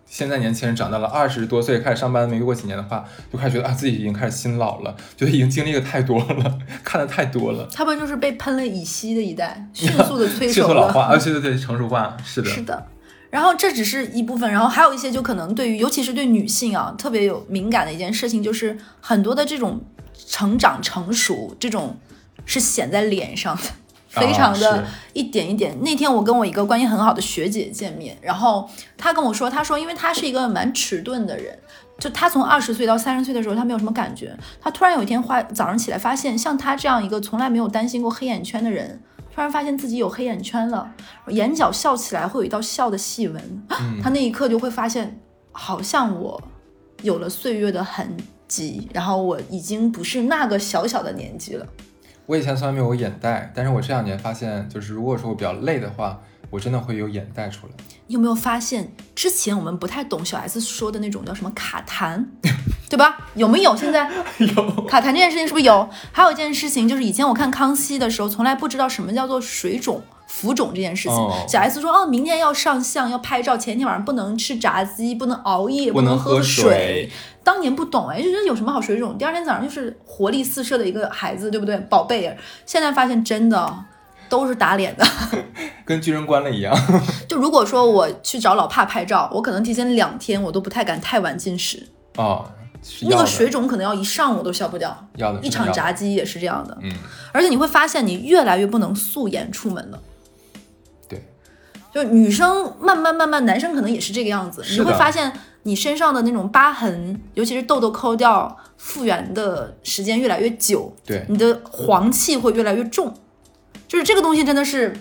现在年轻人长到了二十多岁开始上班，没过几年的话，就开始觉得啊，自己已经开始心老了，觉得已经经历的太多了，看的太多了，他们就是被喷了乙烯的一代，迅速的催熟迅。速老化啊，对对对，成熟化，是的，是的。然后这只是一部分，然后还有一些就可能对于，尤其是对女性啊，特别有敏感的一件事情，就是很多的这种成长成熟，这种是显在脸上的，非常啊的一点一点。那天我跟我一个关系很好的学姐见面，然后她跟我说，她说因为她是一个蛮迟钝的人。就她从二十岁到三十岁的时候，她没有什么感觉。她突然有一天花早上起来，发现像她这样一个从来没有担心过黑眼圈的人，突然发现自己有黑眼圈了，眼角笑起来会有一道笑的细纹。嗯她那一刻就会发现，好像我有了岁月的痕迹，然后我已经不是那个小小的年纪了。我以前从来没有过眼袋，但是我这两年发现，就是如果说我比较累的话，我真的会有眼袋出来。你有没有发现，之前我们不太懂小 S 说的那种叫什么卡痰，对吧？有没有？现在 有卡痰这件事情是不是有？还有一件事情就是，以前我看康熙的时候，从来不知道什么叫做水肿、浮肿这件事情。哦小 S 说，哦，明天要上相，要拍照，前一天晚上不能吃炸鸡，不能熬夜，不能喝水当年不懂哎，就觉得有什么好水肿，第二天早上就是活力四射的一个孩子，对不对？宝贝儿。现在发现真的都是打脸的。跟巨人关了一样。就如果说我去找老帕拍照，我可能提前两天我都不太敢太晚进食，哦，那个水肿可能要一上午都消不掉。要的一场炸鸡也是这样的，嗯，而且你会发现你越来越不能素颜出门了。对，就女生慢慢慢慢，男生可能也是这个样子，你会发现你身上的那种疤痕，尤其是痘痘抠掉，复原的时间越来越久，对。你的黄气会越来越重，就是这个东西真的是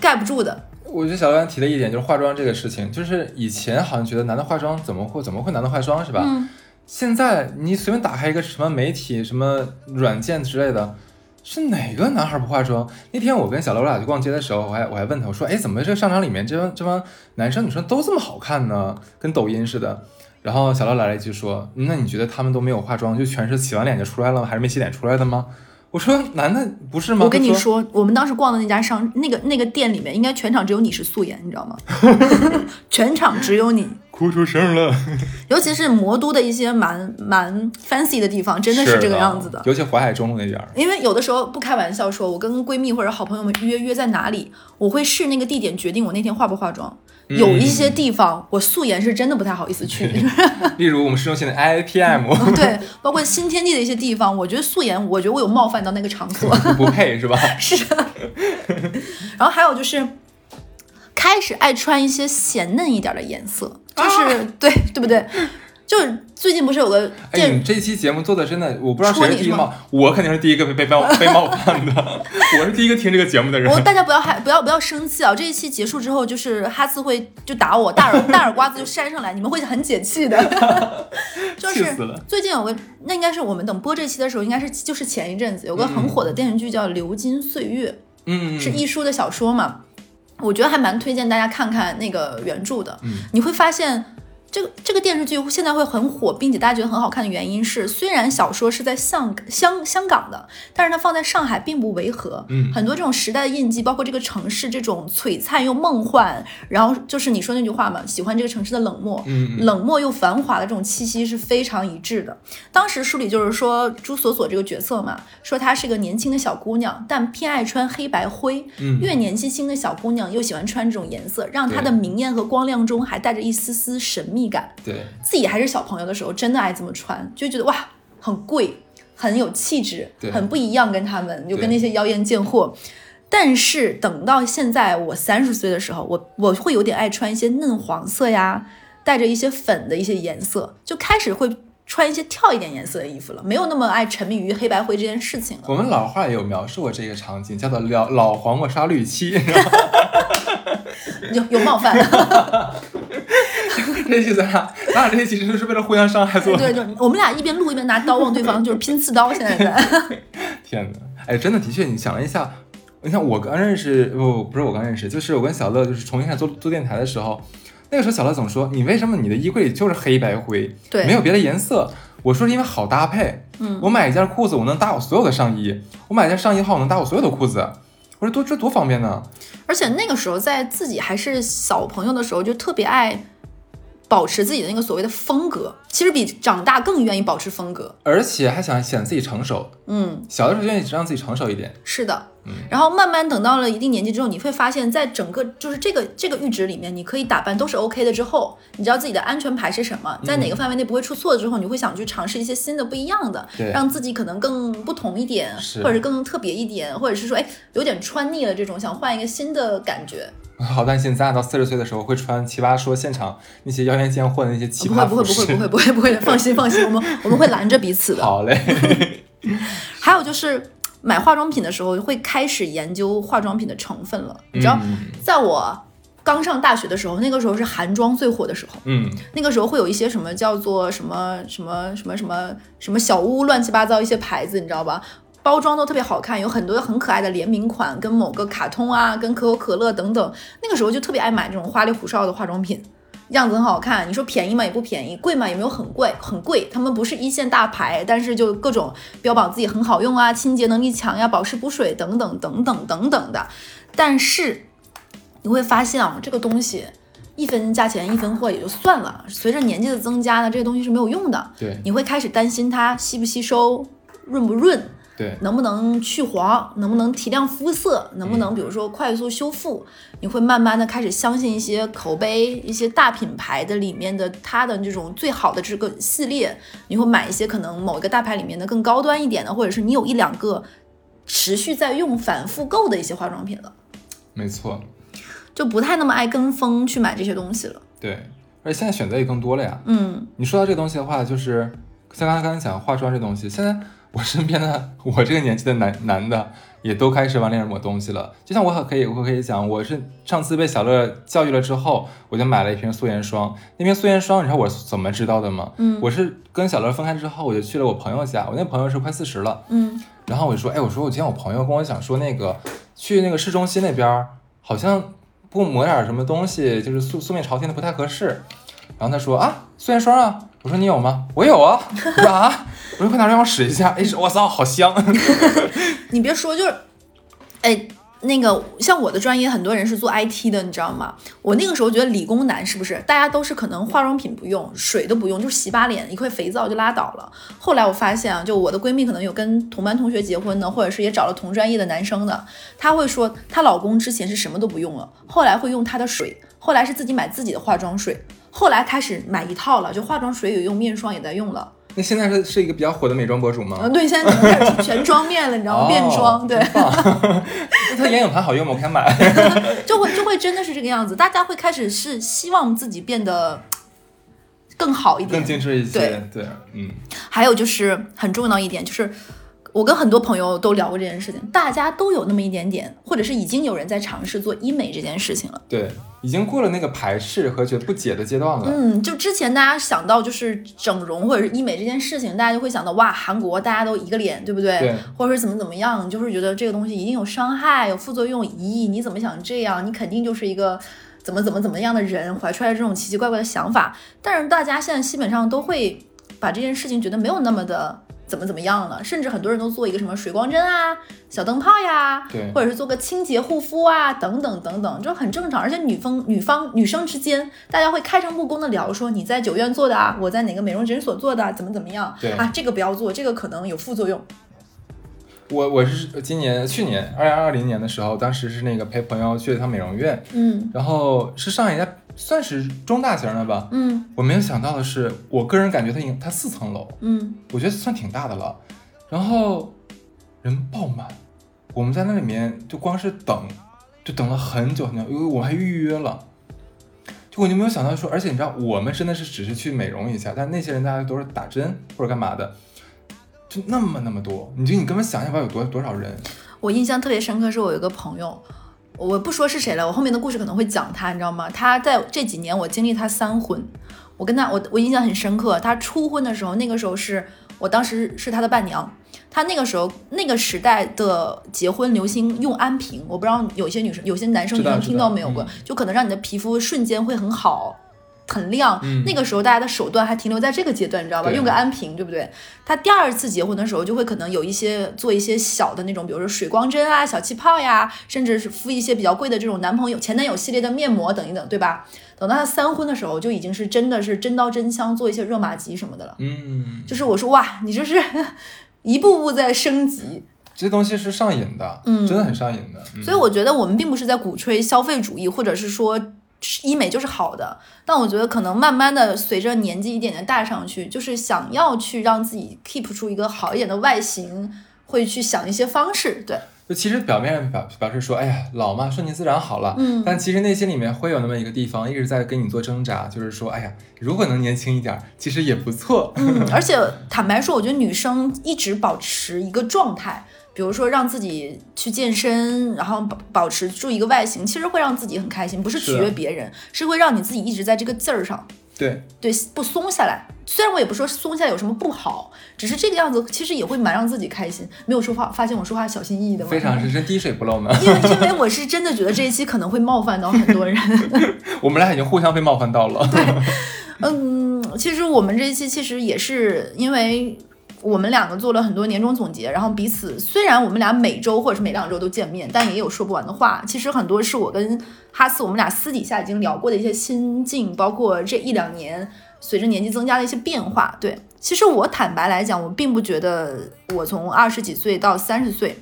盖不住的。我觉得小刚提了一点，就是化妆这个事情，就是以前好像觉得男的化妆怎么会怎么会男的化妆是吧？嗯。现在你随便打开一个什么媒体、什么软件之类的，是哪个男孩不化妆？那天我跟小乐我俩去逛街的时候，我还我还问他，我说，哎，怎么这个商场里面这帮这帮男生女生都这么好看呢？跟抖音似的。然后小乐来了一句说，嗯那你觉得他们都没有化妆，就全是洗完脸就出来了吗？还是没洗脸出来的吗？我说男的不是吗？我跟你他说，我们当时逛的那家商那个那个店里面，应该全场只有你是素颜，你知道吗？全场只有你。哭出声了，尤其是魔都的一些蛮蛮 fancy 的地方，真的是这个样子的。尤其淮海中路那边儿。因为有的时候不开玩笑说，我跟闺蜜或者好朋友们约约在哪里，我会视那个地点决定我那天化不化妆。有一些地方我素颜是真的不太好意思去，例如我们市中心的 IPM 对，包括新天地的一些地方，我觉得素颜，我觉得我有冒犯到那个场所。不配是吧？是的。然后还有就是，开始爱穿一些显嫩一点的颜色，就是、对对不对？就是最近不是有个哎，电你这期节目做的真的，我不知道谁是是第一个冒，我肯定是第一个被被冒被冒犯的，我是第一个听这个节目的人我。大家不要害不要不要生气啊！这一期结束之后，就是哈斯会就打我，大耳 大耳瓜子就扇上来，你们会很解气的。就是最近有个，那应该是我们等播这期的时候，应该是就是前一阵子有个很火的电视剧叫《流金岁月》，嗯，是亦舒的小说嘛，我觉得还蛮推荐大家看看那个原著的。嗯你会发现。这个这个电视剧现在会很火，并且大家觉得很好看的原因是，虽然小说是在香香香港的，但是它放在上海并不违和。嗯很多这种时代的印记，包括这个城市这种璀璨又梦幻，然后就是你说那句话嘛，喜欢这个城市的冷漠，嗯嗯冷漠又繁华的这种气息是非常一致的。当时书里就是说朱锁锁这个角色嘛，说她是个年轻的小姑娘，但偏爱穿黑白灰。嗯越年纪轻的小姑娘又喜欢穿这种颜色，让她的明艳和光亮中还带着一丝丝神秘感。对，自己还是小朋友的时候，真的爱这么穿，就觉得哇，很贵，很有气质，很不一样，跟他们就跟那些妖艳贱货。但是等到现在我三十岁的时候，我我会有点爱穿一些嫩黄色呀，带着一些粉的一些颜色，就开始会穿一些跳一点颜色的衣服了，没有那么爱沉迷于黑白灰这件事情了。我们老话也有描述过这个场景，叫做老老黄瓜刷绿漆，有有冒犯，这期咱俩咱俩这期其实是为了互相伤害做的。对，就我们俩一边录一边拿刀往对方，就是拼刺刀。现在在，天哪，哎，真的的确，你想了一下，你看我刚认识，不不是我刚认识，就是我跟小乐就是重新开始做做电台的时候，那个时候小乐总说，你为什么你的衣柜里就是黑白灰，对没有别的颜色？我说是因为好搭配，嗯我买一件裤子我能搭我所有的上衣，我买一件上衣的话我能搭我所有的裤子，我说多这多方便呢。而且那个时候在自己还是小朋友的时候，就特别爱保持自己的那个所谓的风格，其实比长大更愿意保持风格。而且还想显自己成熟，嗯，小的时候愿意让自己成熟一点。是的。嗯然后慢慢等到了一定年纪之后，你会发现在整个就是这个这个阈值里面，你可以打扮都是 OK 的。之后，你知道自己的安全牌是什么，在哪个范围内不会出错之后，你会想去尝试一些新的不一样的，让自己可能更不同一点，或者是更特别一点，或者是说，哎，有点穿腻了这种，想换一个新的感觉。好担心咱俩到四十岁的时候会穿奇葩说现场那些妖艳贱货的那些奇不会葩不会不会不会不会不会，放心放心，我们我们会拦着彼此的。好嘞，还有就是买化妆品的时候，会开始研究化妆品的成分了。你知道，嗯在我刚上大学的时候，那个时候是韩妆最火的时候，嗯，那个时候会有一些什么叫做什么什么什么什么什么小屋乱七八糟一些牌子，你知道吧？包装都特别好看，有很多很可爱的联名款，跟某个卡通啊，跟可口可乐等等。那个时候就特别爱买这种花里胡哨的化妆品，样子很好看。你说便宜吗？也不便宜，贵吗？也没有很贵，很贵。他们不是一线大牌，但是就各种标榜自己很好用啊，清洁能力强呀，保湿补水等等等等等等的。但是你会发现啊，这个东西一分价钱一分货也就算了，随着年纪的增加呢，这个东西是没有用的。对你会开始担心它吸不吸收、润不润。对，能不能去黄，能不能提亮肤色，能不能比如说快速修复，你会慢慢的开始相信一些口碑、一些大品牌的里面的它的这种最好的这个系列，你会买一些可能某一个大牌里面的更高端一点的，或者是你有一两个持续在用、反复购的一些化妆品了，没错，就不太那么爱跟风去买这些东西了。对，而且现在选择也更多了呀。嗯。你说到这个东西的话，就是像刚才刚才讲化妆这东西，现在我身边的我这个年纪的男男的也都开始往脸上抹东西了。就像我可以我可以讲，我是上次被小乐教育了之后，我就买了一瓶素颜霜。那瓶素颜霜，你知道我是怎么知道的吗？嗯我是跟小乐分开之后，我就去了我朋友家，我那朋友是快四十了，嗯然后我就说，哎，我说我今天我朋友跟我讲说，那个去那个市中心那边儿好像不抹点什么东西，就是素素面朝天的不太合适。然后他说啊，素颜霜啊，我说你有吗？我有啊。我说啊，我说快拿让我使一下。哎，我操，好香。你别说，就是，哎，那个像我的专业，很多人是做 IT 的，你知道吗？我那个时候觉得理工男是不是大家都是可能化妆品不用，水都不用，就是洗把脸一块肥皂就拉倒了。后来我发现啊，就我的闺蜜可能有跟同班同学结婚的，或者是也找了同专业的男生的，她会说她老公之前是什么都不用了，后来会用她的水，后来是自己买自己的化妆水，后来开始买一套了，就化妆水也用，面霜也在用了。那现在是是一个比较火的美妆博主吗？嗯，对，现在开始全妆面了，你知道吗？变妆，对。那它眼影盘好用吗？我想买。就会就会真的是这个样子，大家会开始是希望自己变得更好一点更。精致一些。对对，嗯，还有就是很重要一点，就是我跟很多朋友都聊过这件事情，大家都有那么一点点，或者是已经有人在尝试做医美这件事情了。对，已经过了那个排斥和觉得不解的阶段了。嗯，就之前大家想到就是整容或者是医美这件事情，大家就会想到哇，韩国大家都一个脸，对不对？对或者是怎么怎么样，就是觉得这个东西一定有伤害、有副作用，咦，你怎么想这样？你肯定就是一个怎么怎么怎么样的人，怀出来这种奇奇怪怪的想法。但是大家现在基本上都会把这件事情觉得没有那么的。怎么怎么样了？甚至很多人都做一个什么水光针啊、小灯泡呀，对或者是做个清洁护肤啊，等等等等，就很正常。而且女方、女方、女生之间，大家会开诚布公的聊说你在九院做的啊，我在哪个美容诊所做的啊，怎么怎么样对啊，这个不要做，这个可能有副作用。我我是今年去年二零二零年的时候，当时是那个陪朋友去了一趟美容院，嗯然后是上一家算是中大型的吧。嗯我没有想到的是，我个人感觉它它四层楼，嗯我觉得算挺大的了。然后人爆满，我们在那里面就光是等，就等了很久很久，因为我还预约了。就我就没有想到说，而且你知道，我们真的是只是去美容一下，但那些人大家都是打针或者干嘛的，就那么那么多，你就你根本想象不到有多多少人。我印象特别深刻，是我有一个朋友，我不说是谁了，我后面的故事可能会讲他，你知道吗？他在这几年我经历他三婚，我跟他我我印象很深刻。他初婚的时候，那个时候是我当时是他的伴娘，他那个时候那个时代的结婚流行用安瓶，我不知道有些女生有些男生女生知道知道听到没有过，嗯就可能让你的皮肤瞬间会很好。很亮，嗯那个时候大家的手段还停留在这个阶段，你知道吧？用个安瓶，对不对？他第二次结婚的时候，就会可能有一些做一些小的那种，比如说水光针啊、小气泡呀，甚至是敷一些比较贵的这种男朋友、前男友系列的面膜等一等，对吧？等到他三婚的时候，就已经是真的是真刀真枪做一些热玛吉什么的了。嗯，就是我说哇，你这是 一步步在升级，这东西是上瘾的，嗯真的很上瘾的。嗯、所以我觉得我们并不是在鼓吹消费主义，或者是说医美就是好的。但我觉得可能慢慢的随着年纪一点点大上去，就是想要去让自己 keep 出一个好一点的外形，会去想一些方式。对，就其实表面上表表示说，哎呀，老嘛，顺其自然好了。嗯但其实内心里面会有那么一个地方一直在跟你做挣扎，就是说，哎呀，如果能年轻一点儿，其实也不错。嗯，而且坦白说，我觉得女生一直保持一个状态。比如说让自己去健身，然后保保持住一个外形，其实会让自己很开心，不是取悦别人，是会让你自己一直在这个劲儿上。对，对，不松下来。虽然我也不说松下来有什么不好，只是这个样子其实也会蛮让自己开心。没有说话，发现我说话小心翼翼的吗？非常是真滴水不漏呢。因为因为我是真的觉得这一期可能会冒犯到很多人。我们俩已经互相被冒犯到了。对嗯，其实我们这一期其实也是因为我们两个做了很多年终总结，然后彼此虽然我们俩每周或者是每两周都见面，但也有说不完的话。其实很多是我跟哈斯我们俩私底下已经聊过的一些心境，包括这一两年随着年纪增加的一些变化。对，其实我坦白来讲，我并不觉得我从二十几岁到三十岁，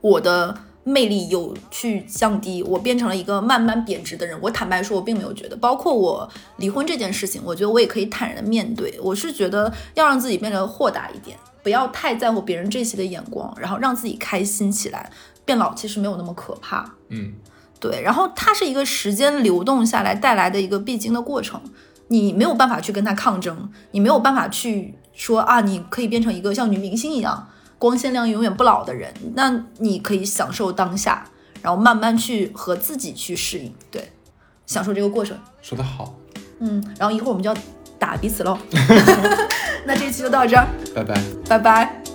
我的。魅力有去降低，我变成了一个慢慢贬值的人。我坦白说，我并没有觉得，包括我离婚这件事情，我觉得我也可以坦然的面对。我是觉得要让自己变得豁达一点，不要太在乎别人这些的眼光，然后让自己开心起来。变老其实没有那么可怕，嗯，对。然后它是一个时间流动下来带来的一个必经的过程，你没有办法去跟它抗争，你没有办法去说啊，你可以变成一个像女明星一样。光鲜亮永远不老的人，那你可以享受当下，然后慢慢去和自己去适应，对，享受这个过程。说得好，嗯，然后一会儿我们就要打彼此喽。那这期就到这儿，拜拜，拜拜。